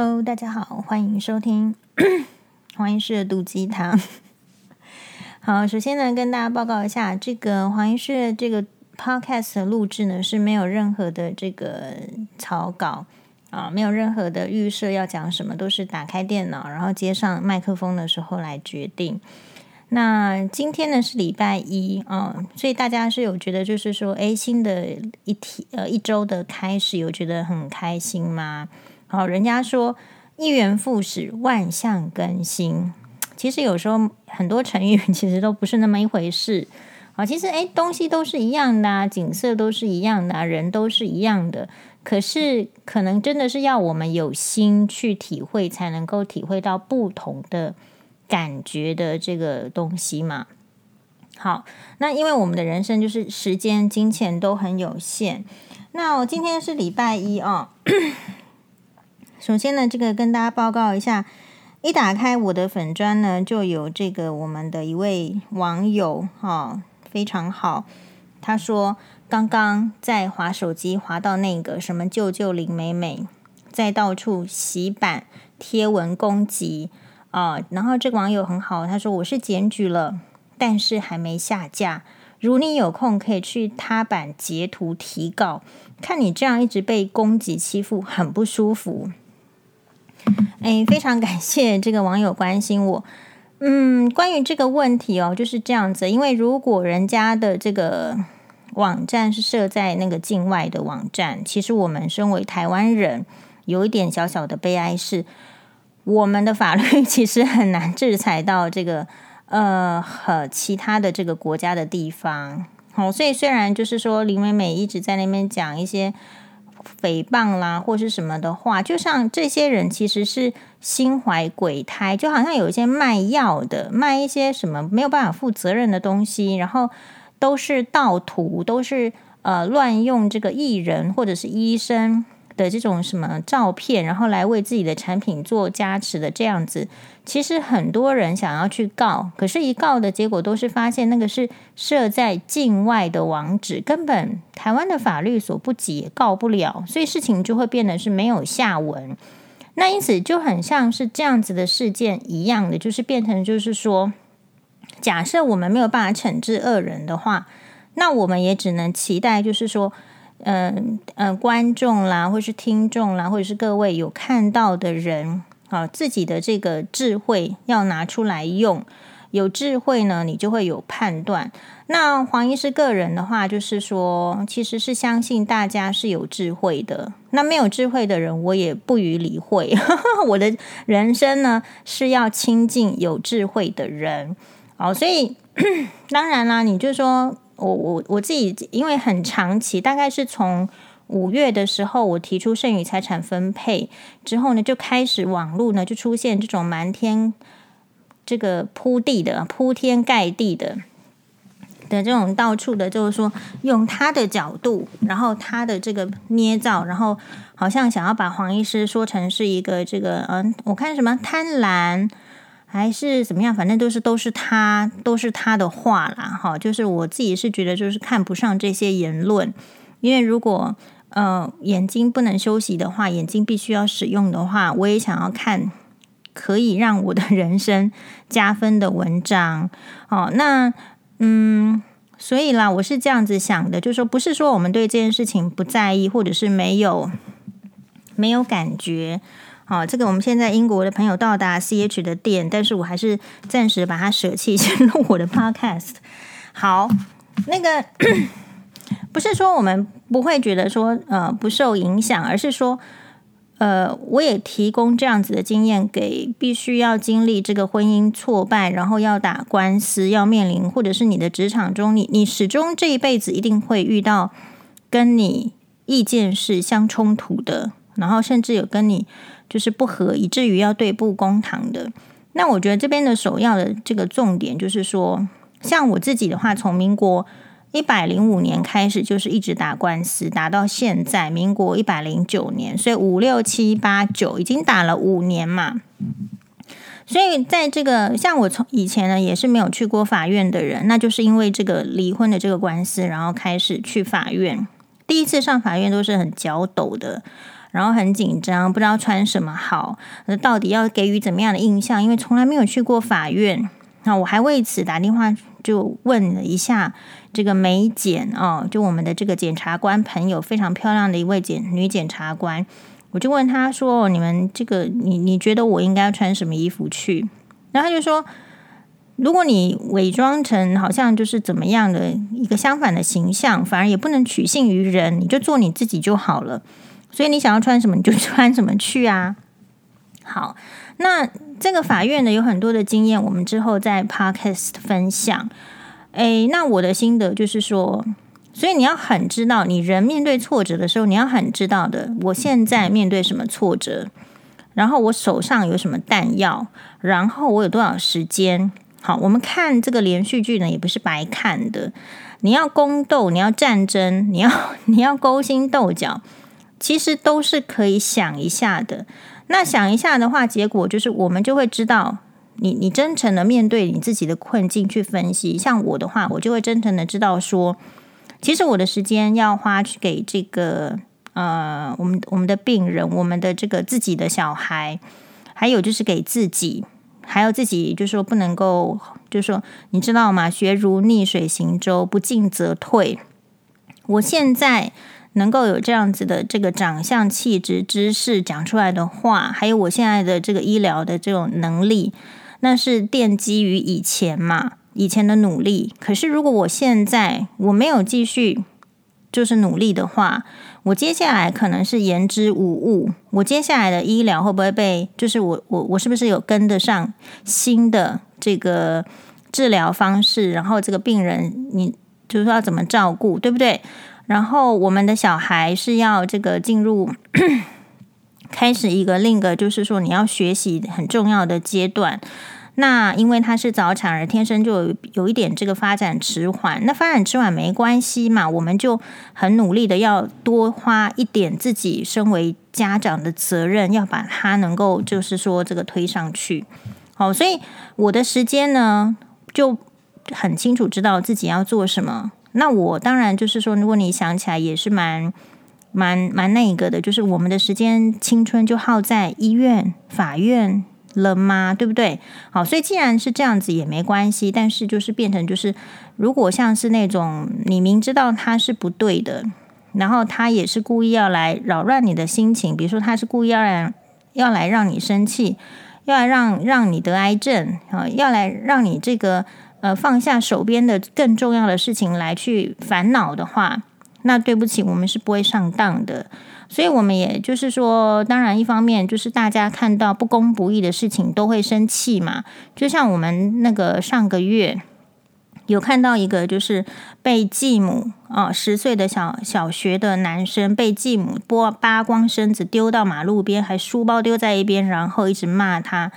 Hello，大家好，欢迎收听黄医师的毒鸡汤。好，首先呢，跟大家报告一下，这个黄医师的这个 Podcast 的录制呢是没有任何的这个草稿啊，没有任何的预设要讲什么，都是打开电脑，然后接上麦克风的时候来决定。那今天呢是礼拜一啊，所以大家是有觉得就是说，诶，新的一天呃一周的开始，有觉得很开心吗？好，人家说一元复始，万象更新。其实有时候很多成语其实都不是那么一回事。好，其实诶，东西都是一样的啊，景色都是一样的，人都是一样的。可是可能真的是要我们有心去体会，才能够体会到不同的感觉的这个东西嘛。好，那因为我们的人生就是时间、金钱都很有限。那我今天是礼拜一哦。首先呢，这个跟大家报告一下，一打开我的粉专呢，就有这个我们的一位网友哈、非常好。他说刚刚在滑手机滑到那个什么救救林美美，在到处洗版贴文攻击啊、然后这个网友很好，他说我是检举了，但是还没下架。如你有空可以去他版截图提告，看你这样一直被攻击欺负，很不舒服。哎，非常感谢这个网友关心我。嗯，关于这个问题哦，就是这样子。因为如果人家的这个网站是设在那个境外的网站，其实我们身为台湾人，有一点小小的悲哀是，我们的法律 其实很难制裁到这个呃和其他的这个国家的地方。好，所以虽然就是说林美美一直在那边讲一些。诽谤啦，或是什么的话，就像这些人其实是心怀鬼胎，就好像有一些卖药的，卖一些什么没有办法负责任的东西，然后都是盗图，都是呃乱用这个艺人或者是医生的这种什么照片，然后来为自己的产品做加持的这样子，其实很多人想要去告，可是，一告的结果都是发现那个是设在境外的网址，根本台湾的法律所不及，也告不了，所以事情就会变得是没有下文。那因此就很像是这样子的事件一样的，就是变成就是说，假设我们没有办法惩治恶人的话，那我们也只能期待，就是说。嗯嗯，观众啦，或是听众啦，或者是各位有看到的人啊，自己的这个智慧要拿出来用。有智慧呢，你就会有判断。那黄医师个人的话，就是说，其实是相信大家是有智慧的。那没有智慧的人，我也不予理会。我的人生呢，是要亲近有智慧的人。好，所以 当然啦，你就说。我我我自己因为很长期，大概是从五月的时候，我提出剩余财产分配之后呢，就开始网络呢就出现这种满天这个铺地的铺天盖地的的这种到处的，就是说用他的角度，然后他的这个捏造，然后好像想要把黄医师说成是一个这个嗯，我看什么贪婪。还是怎么样？反正都是都是他都是他的话啦，哈，就是我自己是觉得就是看不上这些言论，因为如果呃眼睛不能休息的话，眼睛必须要使用的话，我也想要看可以让我的 人生加分的文章，哦，那嗯，所以啦，我是这样子想的，就是说不是说我们对这件事情不在意，或者是没有没有感觉。好，这个我们现在英国的朋友到达 CH 的店，但是我还是暂时把它舍弃，先录我的 Podcast。好，那个不是说我们不会觉得说呃不受影响，而是说呃我也提供这样子的经验给必须要经历这个婚姻挫败，然后要打官司，要面临或者是你的职场中，你你始终这一辈子一定会遇到跟你意见是相冲突的，然后甚至有跟你。就是不合，以至于要对簿公堂的。那我觉得这边的首要的这个重点就是说，像我自己的话，从民国一百零五年开始，就是一直打官司，打到现在民国一百零九年，所以五六七八九已经打了五年嘛。所以在这个像我从以前呢，也是没有去过法院的人，那就是因为这个离婚的这个官司，然后开始去法院。第一次上法院都是很脚抖的。然后很紧张，不知道穿什么好，那到底要给予怎么样的印象？因为从来没有去过法院，那我还为此打电话就问了一下这个美检哦，就我们的这个检察官朋友，非常漂亮的一位检女检察官，我就问他说：“你们这个，你你觉得我应该穿什么衣服去？”然后他就说。如果你伪装成好像就是怎么样的一个相反的形象，反而也不能取信于人，你就做你自己就好了。所以你想要穿什么，你就穿什么去啊。好，那这个法院呢，有很多的经验，我们之后在 Podcast 分享。诶，那我的心得就是说，所以你要很知道，你人面对挫折的时候，你要很知道的，我现在面对什么挫折，然后我手上有什么弹药，然后我有多少时间。好，我们看这个连续剧呢，也不是白看的。你要宫斗，你要战争，你要 你要勾心斗角，其实都是可以想一下的。那想一下的话，结果就是我们就会知道你，你真诚的面对你自己的困境去分析。像我的话，我就会真诚的知道说，其实我的时间要花去给这个呃，我们我们的病人，我们的这个自己的小孩，还有就是给自己。还有自己就是说不能够，就是说你知道吗？学如逆水行舟，不进则退。我现在能够有这样子的这个长相、气质、知识讲出来的话，还有我现在的这个医疗的这种能力，那是奠基于以前嘛，以前的努力。可是如果我现在我没有继续就是努力的话，我接下来可能是言之无物。我接下来的医疗会不会被？就是我我我是不是有跟得上新的这个治疗方式？然后这个病人你就是说要怎么照顾，对不对？然后我们的小孩是要这个进入 开始一个另一个，就是说你要学习很重要的阶段。那因为他是早产儿，天生就有有一点这个发展迟缓。那发展迟缓没关系嘛，我们就很努力的要多花一点自己身为家长的责任，要把他能够就是说这个推上去。好，所以我的时间呢就很清楚知道自己要做什么。那我当然就是说，如果你想起来也是蛮蛮蛮那个的，就是我们的时间青春就耗在医院、法院。了吗？对不对？好，所以既然是这样子也没关系，但是就是变成就是，如果像是那种你明知道他是不对的，然后他也是故意要来扰乱你的心情，比如说他是故意要来要来让你生气，要来让让你得癌症啊，要来让你这个呃放下手边的更重要的事情来去烦恼的话，那对不起，我们是不会上当的。所以，我们也就是说，当然，一方面就是大家看到不公不义的事情都会生气嘛。就像我们那个上个月有看到一个，就是被继母啊，十岁的小小学的男生被继母剥扒光身子丢到马路边，还书包丢在一边，然后一直骂他，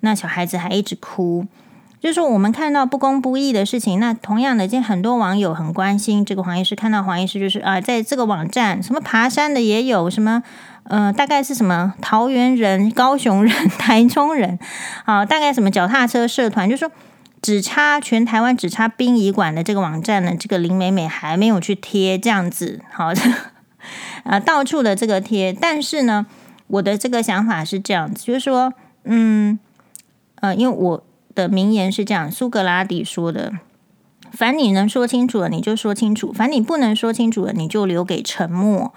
那小孩子还一直哭。就是说，我们看到不公不义的事情，那同样的，今天很多网友很关心这个黄医师。看到黄医师，就是啊，在这个网站，什么爬山的也有，什么呃，大概是什么桃园人、高雄人、台中人，啊，大概什么脚踏车社团，就是说只差全台湾只差殡仪馆的这个网站呢，这个林美美还没有去贴这样子，好的，啊，到处的这个贴。但是呢，我的这个想法是这样子，就是说，嗯，呃，因为我。的名言是这样，苏格拉底说的：“凡你能说清楚的，你就说清楚；凡你不能说清楚的，你就留给沉默。”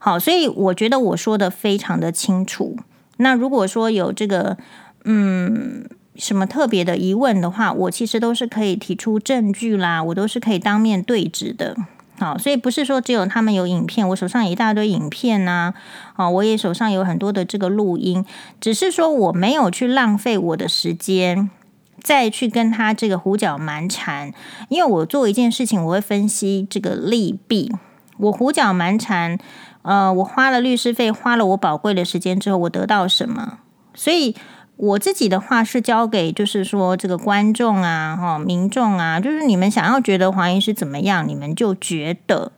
好，所以我觉得我说的非常的清楚。那如果说有这个嗯什么特别的疑问的话，我其实都是可以提出证据啦，我都是可以当面对质的。好，所以不是说只有他们有影片，我手上一大堆影片呐、啊。啊，我也手上有很多的这个录音，只是说我没有去浪费我的时间。再去跟他这个胡搅蛮缠，因为我做一件事情，我会分析这个利弊。我胡搅蛮缠，呃，我花了律师费，花了我宝贵的时间之后，我得到什么？所以我自己的话是交给，就是说这个观众啊，哈，民众啊，就是你们想要觉得黄医师怎么样，你们就觉得。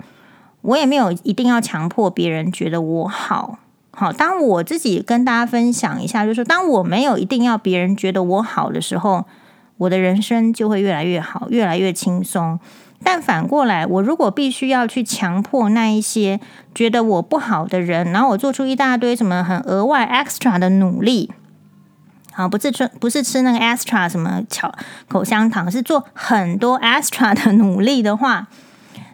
我也没有一定要强迫别人觉得我好。好，当我自己跟大家分享一下，就是当我没有一定要别人觉得我好的时候，我的人生就会越来越好，越来越轻松。但反过来，我如果必须要去强迫那一些觉得我不好的人，然后我做出一大堆什么很额外 extra 的努力，好，不是吃不是吃那个 extra 什么巧口香糖，是做很多 extra 的努力的话，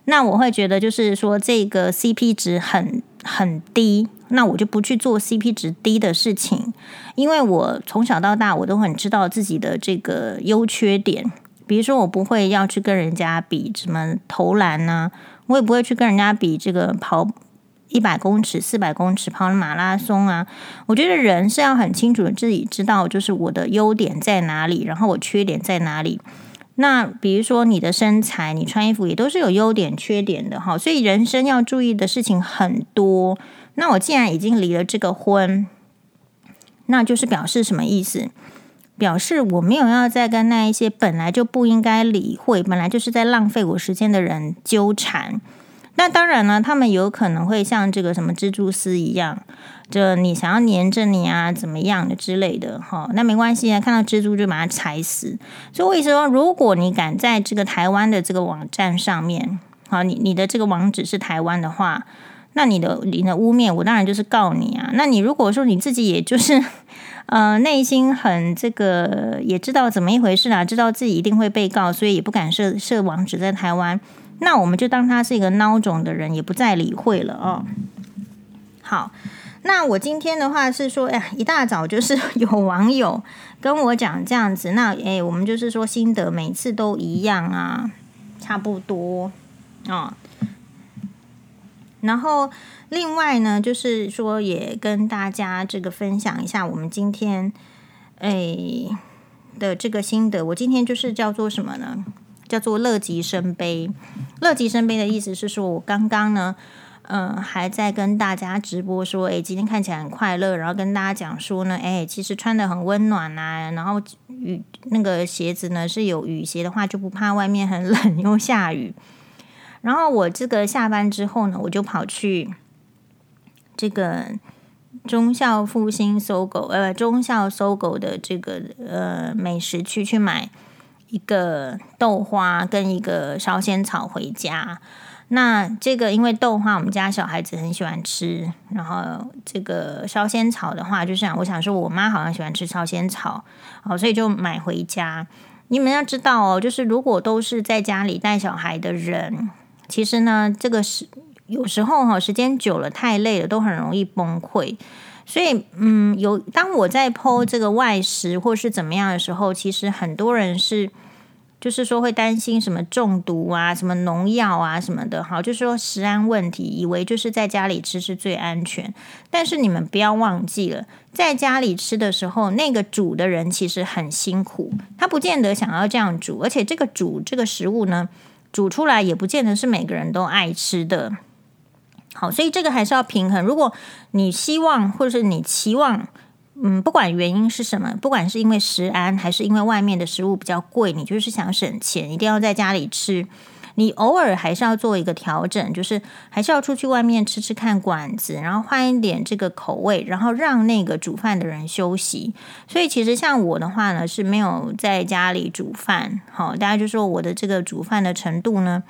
那我会觉得就是说这个 CP 值很很低，那我就不去做 CP 值低的事情，因为我从小到大我都很知道自己的这个优缺点。比如说，我不会要去跟人家比什么投篮呐、我也不会去跟人家比这个跑一百公尺、四百公尺跑马拉松啊。我觉得人是要很清楚的自己知道，就是我的优点在哪里，然后我缺点在哪里。那比如说你的身材，你穿衣服也都是有优点、缺点的哈。所以人生要注意的事情很多。那我既然已经离了这个婚，那就是表示什么意思？表示我没有要再跟那一些本来就不应该理会、本来就是在浪费我时间的人纠缠。那当然呢，他们有可能会像这个什么蜘蛛丝一样，就你想要黏着你啊，怎么样的之类的哈。那没关系啊，看到蜘蛛就把它踩死。所以我意思说，如果你敢在这个台湾的这个网站上面，好，你你的这个网址是台湾的话，那你的你的污蔑，我当然就是告你啊。那你如果说你自己也就是。呃，内心很这个，也知道怎么一回事啦，知道自己一定会被告，所以也不敢设设网址在台湾。那我们就当他是一个孬种的人，也不再理会了哦。好，那我今天的话是说，哎呀，一大早就是 有网友跟我讲这样子，那哎，我们就是说心得每次都一样啊，差不多哦。然后。另外呢，就是说也跟大家这个分享一下我们今天诶的这个心得。我今天就是叫做什么呢？叫做乐极生悲。乐极生悲的意思是说，我刚刚呢，嗯、还在跟大家直播说，诶，今天看起来很快乐，然后跟大家讲说呢，诶，其实穿得很温暖啊，然后雨那个鞋子呢是有雨鞋的话，就不怕外面很冷又下雨。然后我这个下班之后呢，我就跑去。这个中孝复兴搜狗，呃，中孝搜狗的这个呃美食区去买一个豆花跟一个烧仙草回家。那这个因为豆花我们家小孩子很喜欢吃，然后这个烧仙草的话，就是我想说，我妈好像喜欢吃烧仙草，好，所以就买回家。你们要知道哦，就是如果都是在家里带小孩的人，其实呢，这个是。有时候哈，时间久了太累了，都很容易崩溃。所以，嗯，有当我在剖这个外食或是怎么样的时候，其实很多人是就是说会担心什么中毒啊、什么农药啊什么的，好，就是说食安问题，以为就是在家里吃是最安全。但是你们不要忘记了，在家里吃的时候，那个煮的人其实很辛苦，他不见得想要这样煮，而且这个煮这个食物呢，煮出来也不见得是每个人都爱吃的。好，所以这个还是要平衡。如果你希望，或者是你期望，嗯，不管原因是什么，不管是因为食安，还是因为外面的食物比较贵，你就是想省钱，一定要在家里吃。你偶尔还是要做一个调整，就是还是要出去外面吃吃看馆子，然后换一点这个口味，然后让那个煮饭的人休息。所以其实像我的话呢，是没有在家里煮饭。好，大家就说我的这个煮饭的程度呢。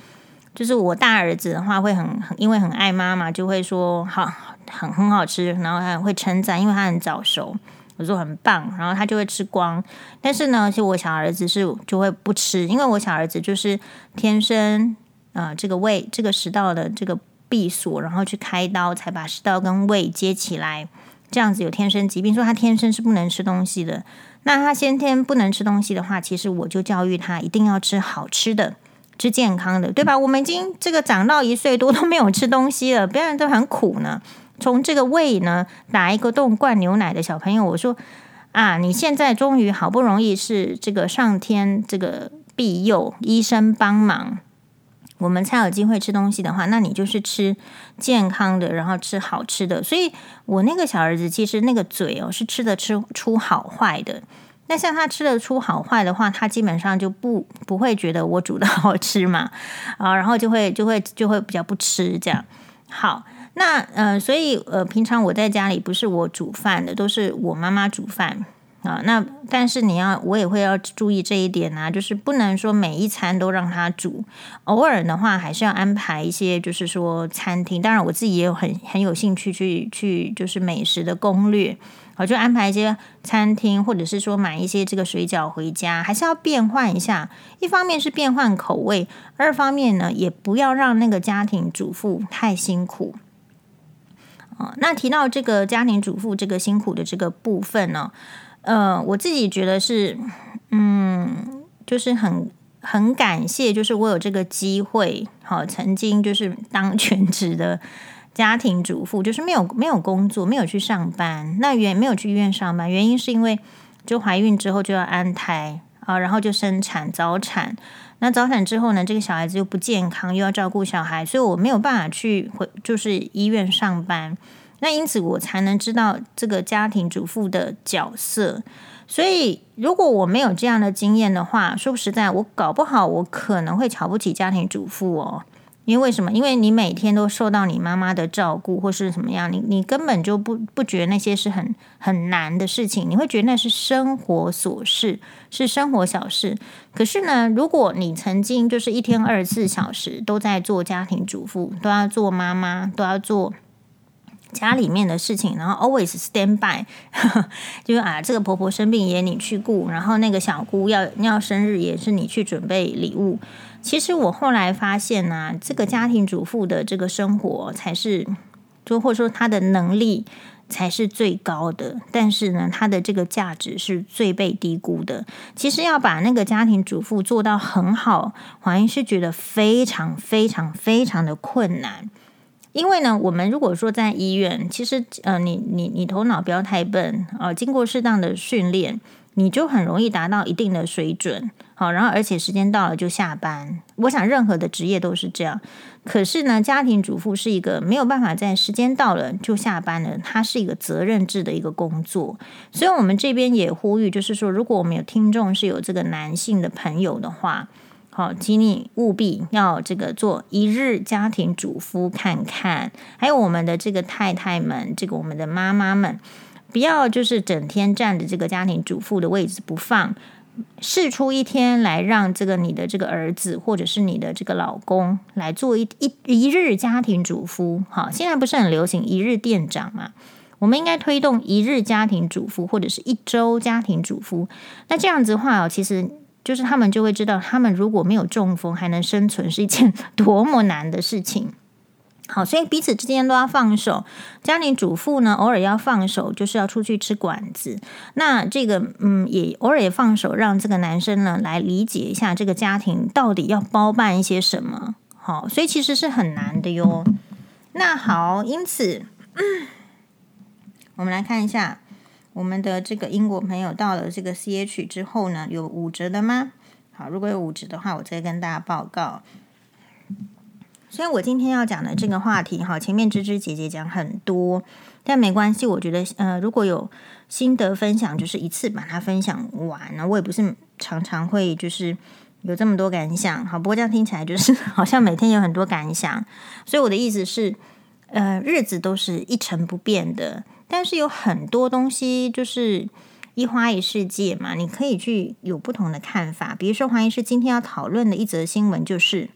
就是我大儿子的话会很很，因为很爱妈妈，就会说好很很好吃，然后还会称赞，因为他很早熟，我说很棒，然后他就会吃光。但是呢，其实我小儿子是就会不吃，因为我小儿子就是天生啊、这个胃这个食道的这个闭锁，然后去开刀才把食道跟胃接起来，这样子有天生疾病，说他天生是不能吃东西的。那他先天不能吃东西的话，其实我就教育他一定要吃好吃的。是健康的，对吧？我们已经这个长到一岁多都没有吃东西了，别人都很苦呢。从这个胃呢打一个洞灌牛奶的小朋友，我说啊，你现在终于好不容易是这个上天这个庇佑，医生帮忙，我们才有机会吃东西的话，那你就是吃健康的，然后吃好吃的。所以我那个小儿子其实那个嘴哦是吃的出出好坏的。那像他吃得出好坏的话，他基本上就不不会觉得我煮的好吃嘛，啊，然后就会就会就会比较不吃这样。好，那呃，所以呃，平常我在家里不是我煮饭的，都是我妈妈煮饭。啊，那但是你要，我也会要注意这一点啊，就是不能说每一餐都让他煮，偶尔的话还是要安排一些，就是说餐厅。当然，我自己也有很很有兴趣去去，就是美食的攻略，我就安排一些餐厅，或者是说买一些这个水饺回家，还是要变换一下。一方面是变换口味，二方面呢，也不要让那个家庭主妇太辛苦。啊，那提到这个家庭主妇这个辛苦的这个部分呢？呃，我自己觉得是，嗯，就是很很感谢，就是我有这个机会，好，曾经就是当全职的家庭主妇，就是没有没有工作，没有去上班，那原没有去医院上班，原因是因为就怀孕之后就要安胎啊，然后就生产早产，那早产之后呢，这个小孩子又不健康，又要照顾小孩，所以我没有办法去回就是医院上班。那因此，我才能知道这个家庭主妇的角色。所以，如果我没有这样的经验的话，说实在，我搞不好我可能会瞧不起家庭主妇哦。因为为什么？因为你每天都受到你妈妈的照顾，或是什么样，你你根本就不不觉得那些是很很难的事情，你会觉得那是生活琐事，是生活小事。可是呢，如果你曾经就是一天二十四小时都在做家庭主妇，都要做妈妈，都要做。家里面的事情，然后 always stand by，就是啊，这个婆婆生病也你去顾，然后那个小姑要要生日也是你去准备礼物。其实我后来发现呢、这个家庭主妇的这个生活才是，就或者说她的能力才是最高的，但是呢，她的这个价值是最被低估的。其实要把那个家庭主妇做到很好，黄医师觉得非常非常非常的困难。因为呢，我们如果说在医院，其实呃，你你你头脑不要太笨啊，呃，经过适当的训练，你就很容易达到一定的水准，好，然后而且时间到了就下班。我想任何的职业都是这样，可是呢，家庭主妇是一个没有办法在时间到了就下班的，它是一个责任制的一个工作。所以，我们这边也呼吁，就是说，如果我们有听众是有这个男性的朋友的话。好，请你务必要这个做一日家庭主妇看看，还有我们的这个太太们，这个我们的妈妈们，不要就是整天占着这个家庭主妇的位置不放，试出一天来让这个你的这个儿子或者是你的这个老公来做一一一日家庭主妇。好，现在不是很流行一日店长嘛？我们应该推动一日家庭主妇或者是一周家庭主妇。那这样子的话哦，其实。就是他们就会知道，他们如果没有中风还能生存是一件 多么难的事情。好，所以彼此之间都要放手。家庭主妇呢，偶尔要放手，就是要出去吃馆子。那这个，嗯，也偶尔也放手，让这个男生呢来理解一下这个家庭到底要包办一些什么。好，所以其实是很难的哟。那好，因此，我们来看一下。我们的这个英国朋友到了这个 CH 之后呢，有五折的吗？好，如果有五折的话，我再跟大家报告。虽然我今天要讲的这个话题，哈，前面芝芝姐姐讲很多，但没关系。我觉得，呃，如果有心得分享，就是一次把它分享完了。我也不是常常会就是有这么多感想，好，不过这样听起来就是好像每天有很多感想。所以我的意思是，呃，日子都是一成不变的。但是有很多东西就是一花一世界嘛，你可以去有不同的看法。比如说，黄医师今天要讨论的一则新闻就是，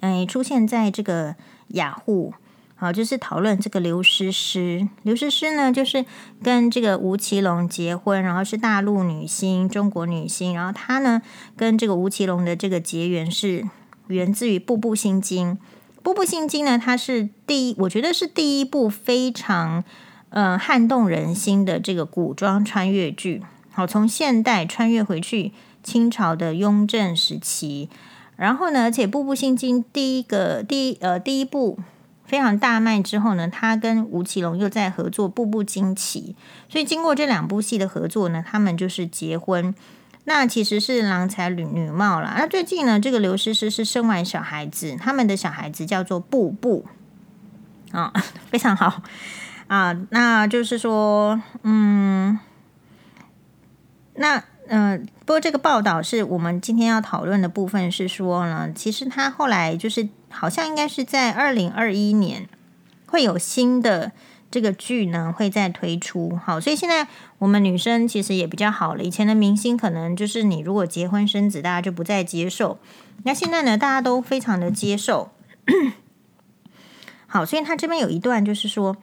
哎，出现在这个雅虎，好，就是讨论这个刘诗诗。刘诗诗呢，就是跟这个吴奇隆结婚，然后是大陆女星、中国女星。然后她呢，跟这个吴奇隆的这个结缘是源自于《步步心经》。《步步心经》呢，它是第一，我觉得是第一部非常呃撼动人心的这个古装穿越剧。好，从现代穿越回去清朝的雍正时期，然后呢，而且《步步心经》第一个第一呃第一部非常大卖之后呢，他跟吴奇隆又在合作《步步惊奇》，所以经过这两部戏的合作呢，他们就是结婚。那其实是郎才女女貌啦。那最近呢，这个刘诗诗是生完小孩子，他们的小孩子叫做步步啊，非常好啊。那就是说，嗯，那嗯、不过这个报道是我们今天要讨论的部分是说呢，其实他后来就是好像应该是在二零二一年会有新的这个剧呢会再推出。好，所以现在我们女生其实也比较好了。以前的明星可能就是你如果结婚生子，大家就不再接受。那现在呢，大家都非常的接受。好，所以他这边有一段就是说，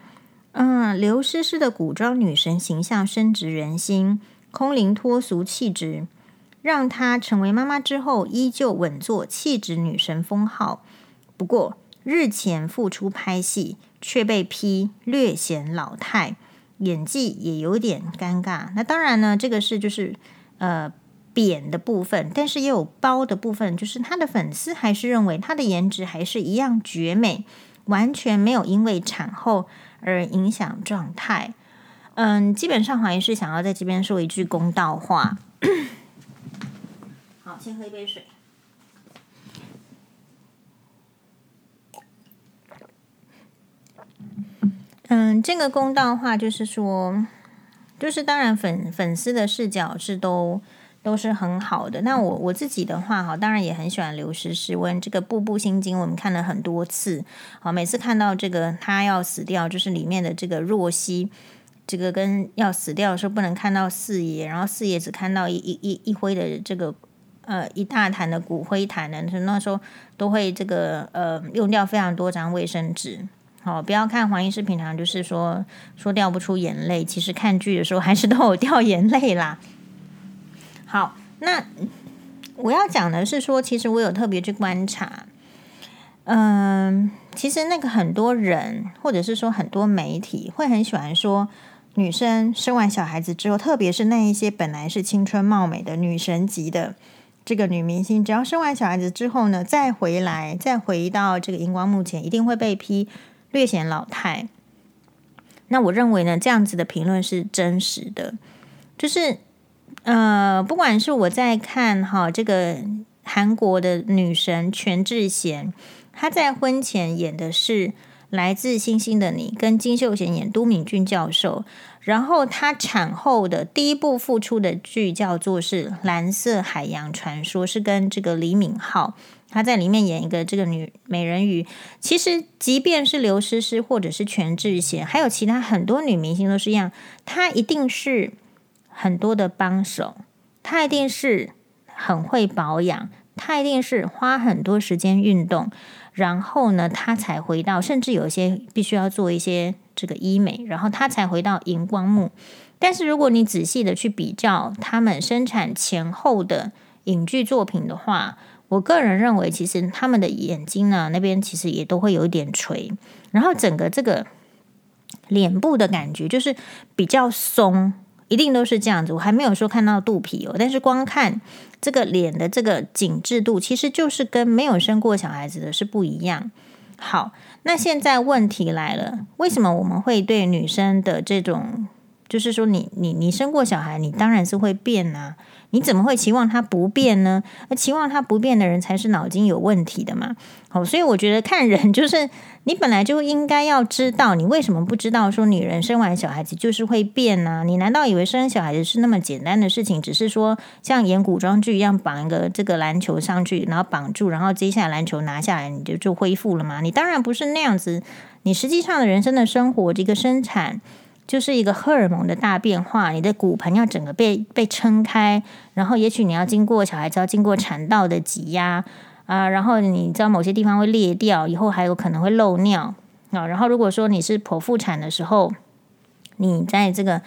嗯，刘诗诗的古装女神形象深植人心，空灵脱俗气质，让她成为妈妈之后依旧稳坐气质女神封号。不过日前复出拍戏，却被批略显老态，演技也有点尴尬。那当然呢，这个是就是呃贬的部分，但是也有褒的部分，就是他的粉丝还是认为他的颜值还是一样绝美。完全没有因为产后而影响状态。嗯，基本上黄医师想要在这边说一句公道话。好，先喝一杯水。嗯，这个公道话就是说，就是当然粉粉丝的视角是都。都是很好的。那我我自己的话，哈，当然也很喜欢刘诗诗。问这个《步步心经》，我们看了很多次。好，每次看到这个他要死掉，就是里面的这个若曦，这个跟要死掉的时候不能看到四爷，然后四爷只看到一一一一灰的这个呃一大坛的骨灰坛的，那时候都会这个呃用掉非常多张卫生纸。好，不要看黄医师平常就是说说掉不出眼泪，其实看剧的时候还是都有掉眼泪啦。好，那我要讲的是说，其实我有特别去观察，嗯，其实那个很多人，或者是说很多媒体会很喜欢说，女生生完小孩子之后，特别是那一些本来是青春貌美的女神级的这个女明星，只要生完小孩子之后呢，再回来，再回到这个荧光幕前，一定会被批略显老态。那我认为呢，这样子的评论是真实的，就是。呃，不管是我在看哈这个韩国的女神全智贤，她在婚前演的是《来自星星的你》，跟金秀贤演都敏俊教授。然后她产后的第一部复出的剧叫做是《蓝色海洋传说》，是跟这个李敏镐，她在里面演一个这个女美人鱼。其实，即便是刘诗诗或者是全智贤，还有其他很多女明星都是一样，她一定是。很多的帮手，她一定是很会保养，她一定是花很多时间运动，然后呢，他才回到，甚至有一些必须要做一些这个医美，然后他才回到荧光幕。但是如果你仔细的去比较他们生产前后的影剧作品的话，我个人认为，其实他们的眼睛呢，那边其实也都会有一点垂，然后整个这个脸部的感觉就是比较松。一定都是这样子，我还没有说看到肚皮哦，但是光看这个脸的这个紧致度，其实就是跟没有生过小孩子的是不一样。好，那现在问题来了，为什么我们会对女生的这种，就是说你你你生过小孩，你当然是会变啊。你怎么会期望他不变呢？而期望他不变的人才是脑筋有问题的嘛。好，所以我觉得看人就是你本来就应该要知道，你为什么不知道说女人生完小孩子就是会变呢？你难道以为生小孩子是那么简单的事情？只是说像演古装剧一样绑一个这个篮球上去，然后绑住，然后接下来篮球拿下来，你就就恢复了吗？你当然不是那样子。你实际上的人生的生活这个生产。就是一个荷尔蒙的大变化，你的骨盆要整个被被撑开，然后也许你要经过小孩子要经过产道的挤压啊，然后你知道某些地方会裂掉，以后还有可能会漏尿啊。然后如果说你是剖腹产的时候，你在这个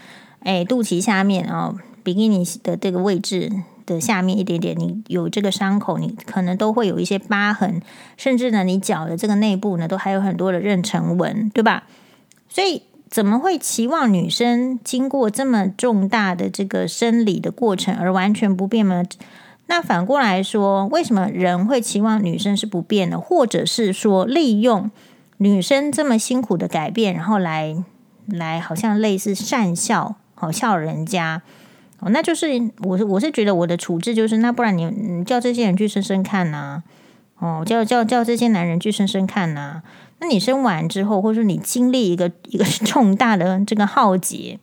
诶肚脐下面啊，比基尼的这个位置的下面一点点，你有这个伤口，你可能都会有一些疤痕，甚至呢，你脚的这个内部呢，都还有很多的妊娠纹，对吧？所以。怎么会期望女生经过这么重大的这个生理的过程而完全不变呢？那反过来说，为什么人会期望女生是不变的，或者是说利用女生这么辛苦的改变，然后来来好像类似善笑，好笑人家？哦，那就是我是我是觉得我的处置就是，那不然你叫这些人去生生看呐、哦，叫叫叫这些男人去生生看呐、那你生完之后，或者说你经历一个一个重大的这个浩劫，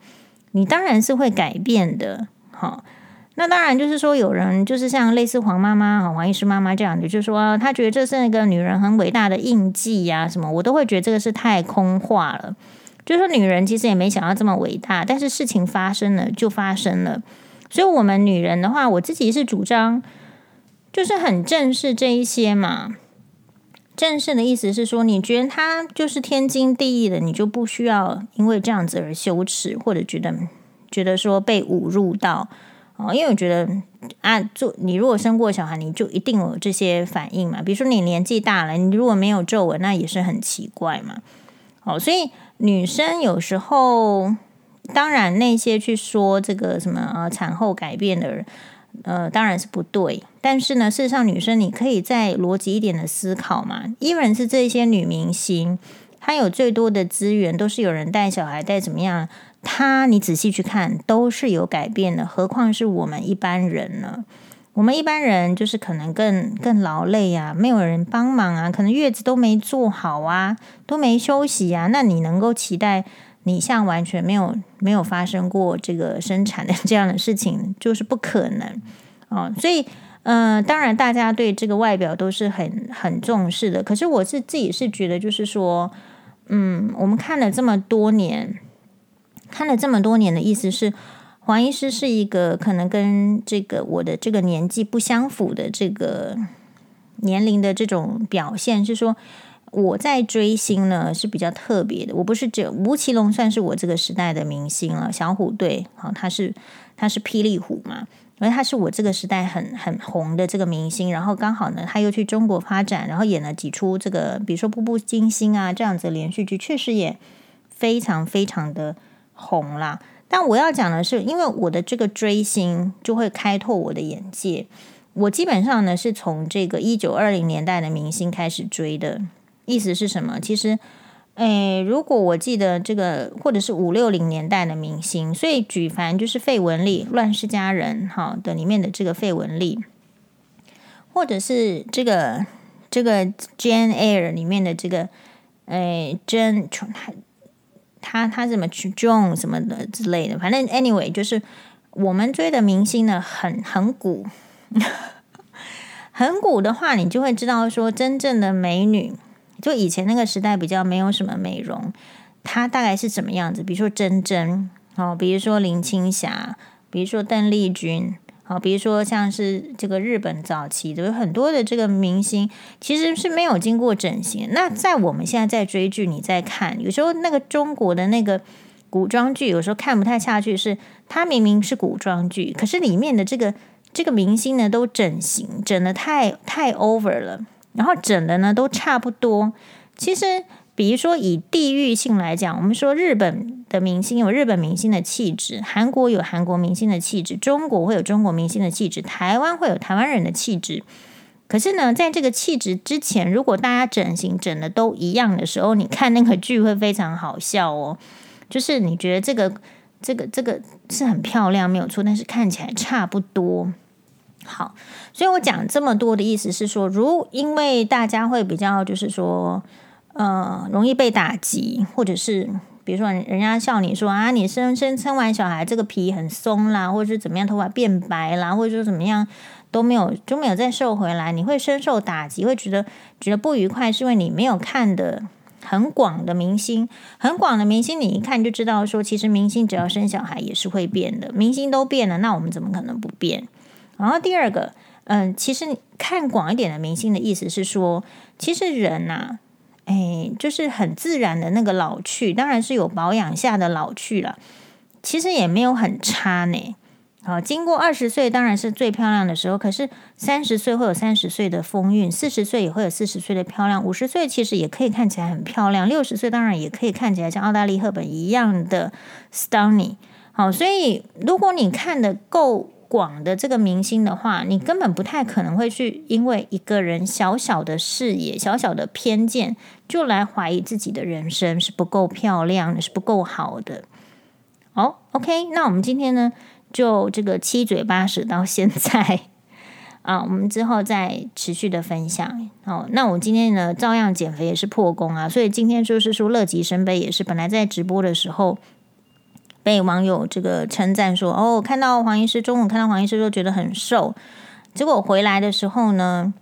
你当然是会改变的。好，那当然就是说，有人就是像类似黄妈妈、黄医师妈妈这样的，就是说她觉得这是那个女人很伟大的印记呀、啊，什么我都会觉得这个是太空话了。就是说女人其实也没想到这么伟大，但是事情发生了就发生了。所以，我们女人的话，我自己是主张，就是很正视这一些嘛。正视的意思是说，你觉得他就是天经地义的，你就不需要因为这样子而羞耻，或者觉得觉得说被侮辱到哦。因为我觉得啊，做你如果生过小孩，你就一定有这些反应嘛。比如说你年纪大了，你如果没有皱纹，那也是很奇怪嘛。哦，所以女生有时候，当然那些去说这个什么啊产后改变的人。呃，当然是不对。但是呢，事实上，女生你可以再逻辑一点的思考嘛。依然是这些女明星，她有最多的资源，都是有人带小孩带怎么样？她你仔细去看，都是有改变的。何况是我们一般人呢？我们一般人就是可能更更劳累啊，没有人帮忙啊，可能月子都没做好啊，都没休息啊。那你能够期待？你像完全没有没有发生过这个生产的 这样的事情，就是不可能哦。所以，呃，当然大家对这个外表都是很很重视的。可是我是自己是觉得，就是说，嗯，我们看了这么多年，看了这么多年的意思是，黄医师是一个可能跟这个我的这个年纪不相符的这个年龄的这种表现，是说。我在追星呢是比较特别的，我不是这吴奇隆算是我这个时代的明星了，小虎队，好，他是他是霹雳虎嘛，因为他是我这个时代很很红的这个明星，然后刚好呢他又去中国发展，然后演了几出这个，比如说《步步惊心》啊这样子连续剧，确实也非常非常的红啦。但我要讲的是，因为我的这个追星就会开拓我的眼界，我基本上呢是从这个一九二零年代的明星开始追的。意思是什么？其实，诶，如果我记得这个，或者是五六零年代的明星，所以举凡就是费雯丽《乱世佳人》哈的里面的这个费雯丽，或者是这个这个《Jane Eyre》里面的这个诶，Jane 他他他怎么去 John 什么的之类的，反正 anyway 就是我们追的明星呢，很很古，很古 的话，你就会知道说真正的美女。就以前那个时代比较没有什么美容，它大概是什么样子？比如说珍珍，哦，比如说林青霞，比如说邓丽君，好，比如说像是这个日本早期的有很多的这个明星，其实是没有经过整形。那在我们现在在追剧，你在看，有时候那个中国的那个古装剧，有时候看不太下去，是它明明是古装剧，可是里面的这个这个明星呢都整形，整的太太 over 了。然后整的呢都差不多。其实，比如说以地域性来讲，我们说日本的明星有日本明星的气质，韩国有韩国明星的气质，中国会有中国明星的气质，台湾会有台湾人的气质。可是呢，在这个气质之前，如果大家整形整的都一样的时候，你看那个剧会非常好笑哦。就是你觉得这个这个这个是很漂亮没有错，但是看起来差不多。好，所以我讲这么多的意思是说，如因为大家会比较就是说，呃，容易被打击，或者是比如说人家笑你说啊，你生生生完小孩这个皮很松啦，或者是怎么样，头发变白啦，或者说怎么样都没有就没有再瘦回来，你会深受打击，会觉得觉得不愉快，是因为你没有看的很广的明星，很广的明星，你一看就知道说，其实明星只要生小孩也是会变的，明星都变了，那我们怎么可能不变？然后第二个，嗯，其实看广一点的明星的意思是说，其实人呐，哎，就是很自然的那个老去，当然是有保养下的老去了，其实也没有很差呢。好，经过二十岁当然是最漂亮的时候，可是三十岁会有三十岁的风韵，四十岁也会有四十岁的漂亮，五十岁其实也可以看起来很漂亮，六十岁当然也可以看起来像奥黛丽·赫本一样的 stunning。好，所以如果你看得够。广的这个明星的话，你根本不太可能会去因为一个人小小的视野、小小的偏见，就来怀疑自己的人生是不够漂亮的，是不够好的。好，OK，那我们今天呢，就这个七嘴八舌到现在 啊，我们之后再持续的分享。哦，那我今天呢，照样减肥也是破功啊，所以今天就是说乐极生悲，也是本来在直播的时候。被网友这个称赞说：“哦，看到黄医师中午看到黄医师都觉得很瘦，结果回来的时候呢，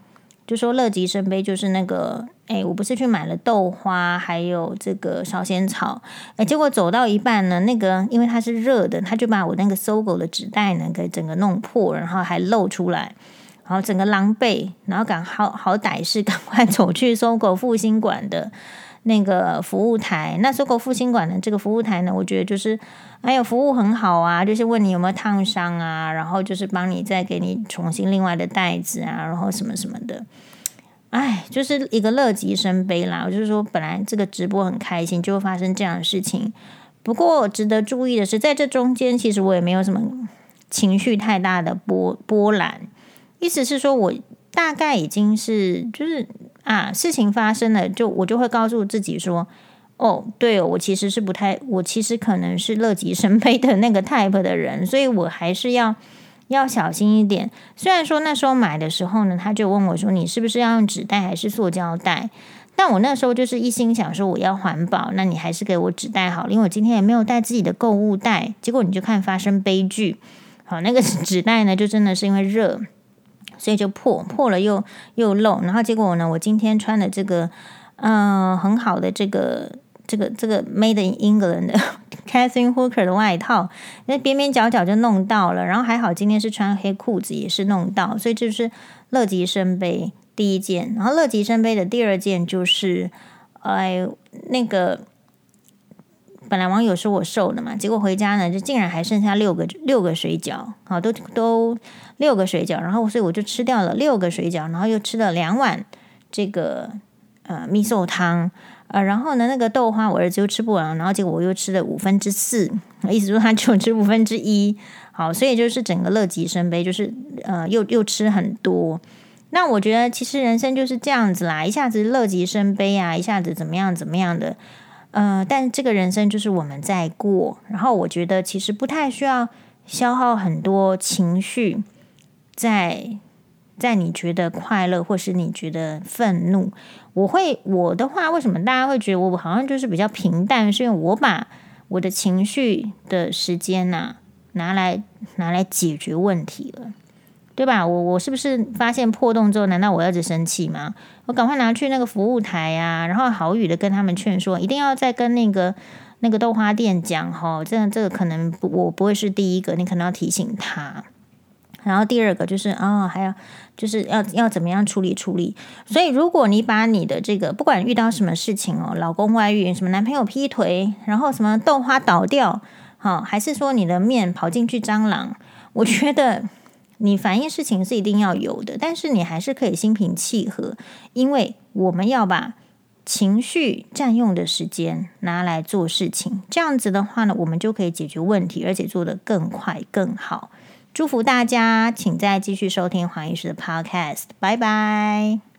就说乐极生悲，就是那个，哎，我不是去买了豆花，还有这个烧仙草，哎，结果走到一半呢，那个因为它是热的，他就把我那个搜狗的纸袋呢给整个弄破，然后还露出来，然后整个狼狈，然后赶好好歹是赶快 走去搜狗复兴馆的那个服务台。那搜狗复兴馆的这个服务台呢，我觉得就是还有服务很好啊，就是问你有没有烫伤啊，然后就是帮你再给你重新另外的袋子啊，然后什么什么的。哎，就是一个乐极生悲啦。我就是说，本来这个直播很开心，就会发生这样的事情。不过值得注意的是，在这中间，其实我也没有什么情绪太大的波波澜。意思是说，我大概已经是就是啊，事情发生了，就我就会告诉自己说，哦，对哦，我其实是不太，我其实可能是乐极生悲的那个 type 的人，所以我还是要要小心一点。虽然说那时候买的时候呢，他就问我说，你是不是要用纸袋还是塑胶袋？但我那时候就是一心想说，我要环保，那你还是给我纸袋好了，因为我今天也没有带自己的购物袋。结果你就看发生悲剧，好，那个 纸袋呢，就真的是因为热。所以就破破了又又漏，然后结果呢，我今天穿的这个嗯、呃、很好的这个这个这个 Made in England 的 Catherine Hooker 的外套，那边边角角就弄到了，然后还好今天是穿黑裤子也是弄到，所以这就是乐极生悲第一件，然后乐极生悲的第二件就是哎那个。本来网友说我瘦了嘛，结果回家呢，就竟然还剩下六个六个水饺，好，都都六个水饺，然后所以我就吃掉了六个水饺，然后又吃了两碗这个呃蜜瘦汤，呃，然后呢那个豆花我儿子又吃不完，然后结果我又吃了五分之四，意思说他就吃五分之一，好，所以就是整个乐极生悲，就是呃又又吃很多。那我觉得其实人生就是这样子啦，一下子乐极生悲啊，一下子怎么样怎么样的。呃，但这个人生就是我们在过，然后我觉得其实不太需要消耗很多情绪在，在你觉得快乐或是你觉得愤怒，我会我的话，为什么大家会觉得我好像就是比较平淡？是因为我把我的情绪的时间呐、拿来拿来解决问题了。对吧？我我是不是发现破洞之后，难道我儿子生气吗？我赶快拿去那个服务台呀、然后好语的跟他们劝说，一定要再跟那个那个豆花店讲哈，这样这个可能不我不会是第一个，你可能要提醒他。然后第二个就是啊、还要就是要要怎么样处理处理。所以如果你把你的这个不管遇到什么事情哦，老公外遇，什么男朋友劈腿，然后什么豆花倒掉，好，还是说你的面跑进去蟑螂，我觉得。你反映事情是一定要有的，但是你还是可以心平气和，因为我们要把情绪占用的时间拿来做事情，这样子的话呢，我们就可以解决问题，而且做得更快更好。祝福大家，请再继续收听黄医师的 Podcast，拜拜。